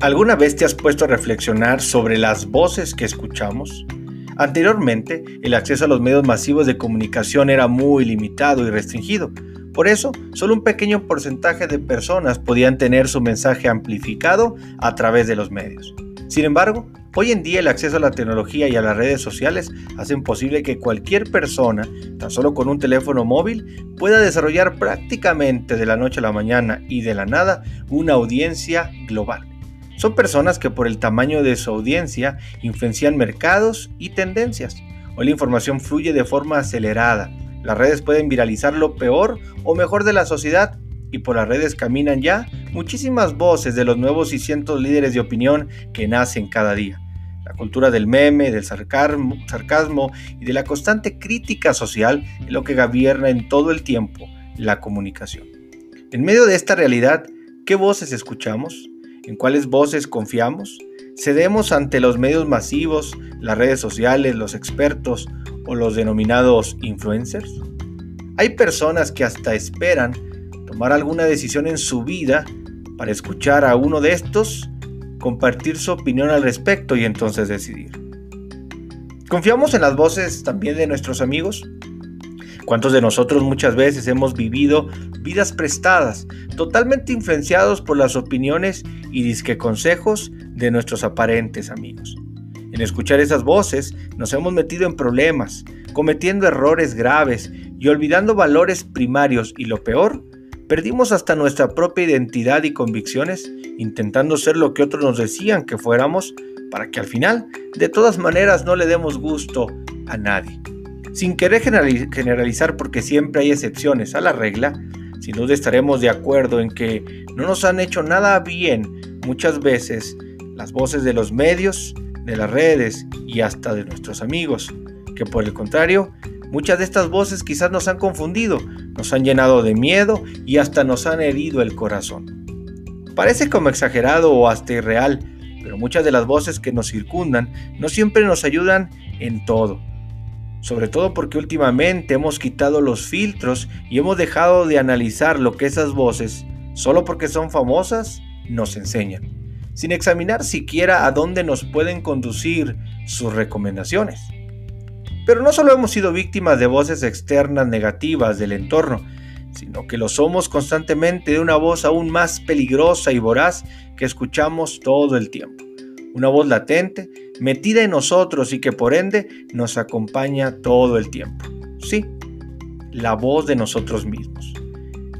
¿Alguna vez te has puesto a reflexionar sobre las voces que escuchamos? Anteriormente, el acceso a los medios masivos de comunicación era muy limitado y restringido. Por eso, solo un pequeño porcentaje de personas podían tener su mensaje amplificado a través de los medios. Sin embargo, hoy en día el acceso a la tecnología y a las redes sociales hacen posible que cualquier persona, tan solo con un teléfono móvil, pueda desarrollar prácticamente de la noche a la mañana y de la nada una audiencia global. Son personas que por el tamaño de su audiencia influencian mercados y tendencias. Hoy la información fluye de forma acelerada. Las redes pueden viralizar lo peor o mejor de la sociedad y por las redes caminan ya muchísimas voces de los nuevos y cientos líderes de opinión que nacen cada día. La cultura del meme, del sarcasmo, y de la constante crítica social es lo que gobierna en todo el tiempo la comunicación. En medio de esta realidad, ¿qué voces escuchamos? ¿En cuáles voces confiamos? ¿Cedemos ante los medios masivos, las redes sociales, los expertos o los denominados influencers? Hay personas que hasta esperan tomar alguna decisión en su vida para escuchar a uno de estos, compartir su opinión al respecto y entonces decidir. ¿Confiamos en las voces también de nuestros amigos? ¿Cuántos de nosotros muchas veces hemos vivido vidas prestadas, totalmente influenciados por las opiniones y disque consejos de nuestros aparentes amigos? En escuchar esas voces nos hemos metido en problemas, cometiendo errores graves y olvidando valores primarios y lo peor, Perdimos hasta nuestra propia identidad y convicciones intentando ser lo que otros nos decían que fuéramos para que al final, de todas maneras, no le demos gusto a nadie. Sin querer generalizar porque siempre hay excepciones a la regla, sin duda estaremos de acuerdo en que no nos han hecho nada bien muchas veces las voces de los medios, de las redes y hasta de nuestros amigos, que por el contrario, muchas de estas voces quizás nos han confundido, nos han llenado de miedo y hasta nos han herido el corazón. Parece como exagerado o hasta irreal, pero muchas de las voces que nos circundan no siempre nos ayudan en todo. Sobre todo porque últimamente hemos quitado los filtros y hemos dejado de analizar lo que esas voces, solo porque son famosas, nos enseñan, sin examinar siquiera a dónde nos pueden conducir sus recomendaciones. Pero no solo hemos sido víctimas de voces externas negativas del entorno, sino que lo somos constantemente de una voz aún más peligrosa y voraz que escuchamos todo el tiempo. Una voz latente, metida en nosotros y que por ende nos acompaña todo el tiempo. Sí, la voz de nosotros mismos.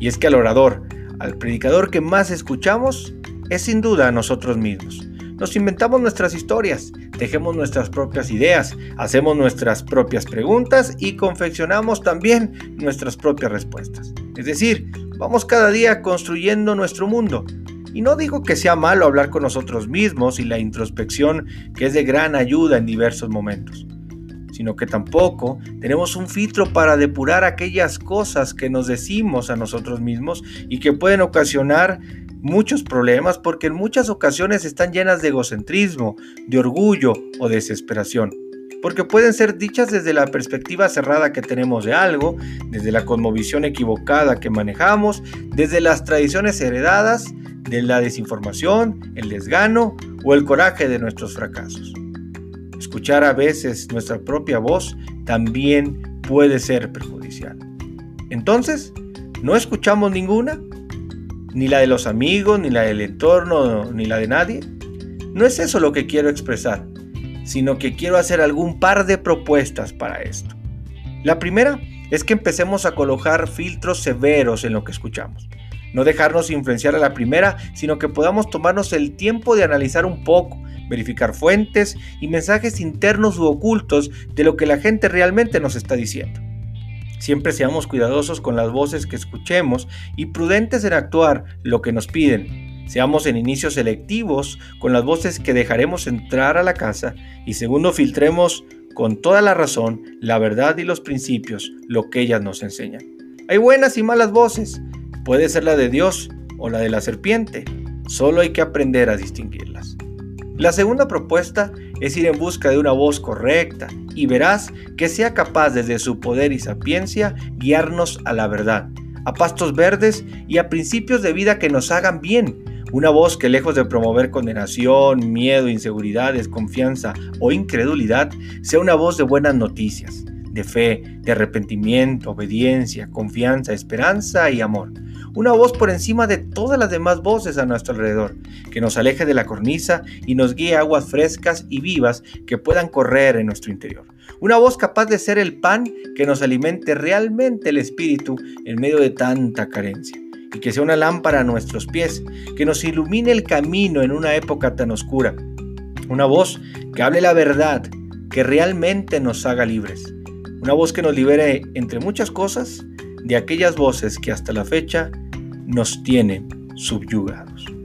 Y es que al orador, al predicador que más escuchamos, es sin duda a nosotros mismos. Nos inventamos nuestras historias, tejemos nuestras propias ideas, hacemos nuestras propias preguntas y confeccionamos también nuestras propias respuestas. Es decir, vamos cada día construyendo nuestro mundo. Y no digo que sea malo hablar con nosotros mismos y la introspección que es de gran ayuda en diversos momentos, sino que tampoco tenemos un filtro para depurar aquellas cosas que nos decimos a nosotros mismos y que pueden ocasionar muchos problemas porque en muchas ocasiones están llenas de egocentrismo, de orgullo o desesperación. Porque pueden ser dichas desde la perspectiva cerrada que tenemos de algo, desde la cosmovisión equivocada que manejamos, desde las tradiciones heredadas, de la desinformación, el desgano o el coraje de nuestros fracasos. Escuchar a veces nuestra propia voz también puede ser perjudicial. Entonces, ¿no escuchamos ninguna? ni la de los amigos, ni la del entorno, ni la de nadie. No es eso lo que quiero expresar, sino que quiero hacer algún par de propuestas para esto. La primera es que empecemos a colocar filtros severos en lo que escuchamos. No dejarnos influenciar a la primera, sino que podamos tomarnos el tiempo de analizar un poco, verificar fuentes y mensajes internos u ocultos de lo que la gente realmente nos está diciendo. Siempre seamos cuidadosos con las voces que escuchemos y prudentes en actuar lo que nos piden. Seamos en inicio selectivos con las voces que dejaremos entrar a la casa y segundo filtremos con toda la razón, la verdad y los principios, lo que ellas nos enseñan. Hay buenas y malas voces, puede ser la de Dios o la de la serpiente, solo hay que aprender a distinguirlas. La segunda propuesta es ir en busca de una voz correcta y verás que sea capaz desde su poder y sapiencia guiarnos a la verdad, a pastos verdes y a principios de vida que nos hagan bien, Una voz que lejos de promover condenación, miedo, inseguridad, desconfianza o incredulidad, sea una voz de buenas noticias, de fe, de arrepentimiento, obediencia, confianza, esperanza y amor. Una voz por encima de todas las demás voces a nuestro alrededor, que nos aleje de la cornisa y nos guíe aguas frescas y vivas que puedan correr en nuestro interior. Una voz capaz de ser el pan que nos alimente realmente el espíritu en medio de tanta carencia. Y que sea una lámpara a nuestros pies, que nos ilumine el camino en una época tan oscura. Una voz que hable la verdad, que realmente nos haga libres. Una voz que nos libere, entre muchas cosas, de aquellas voces que hasta la fecha nos tienen subyugados.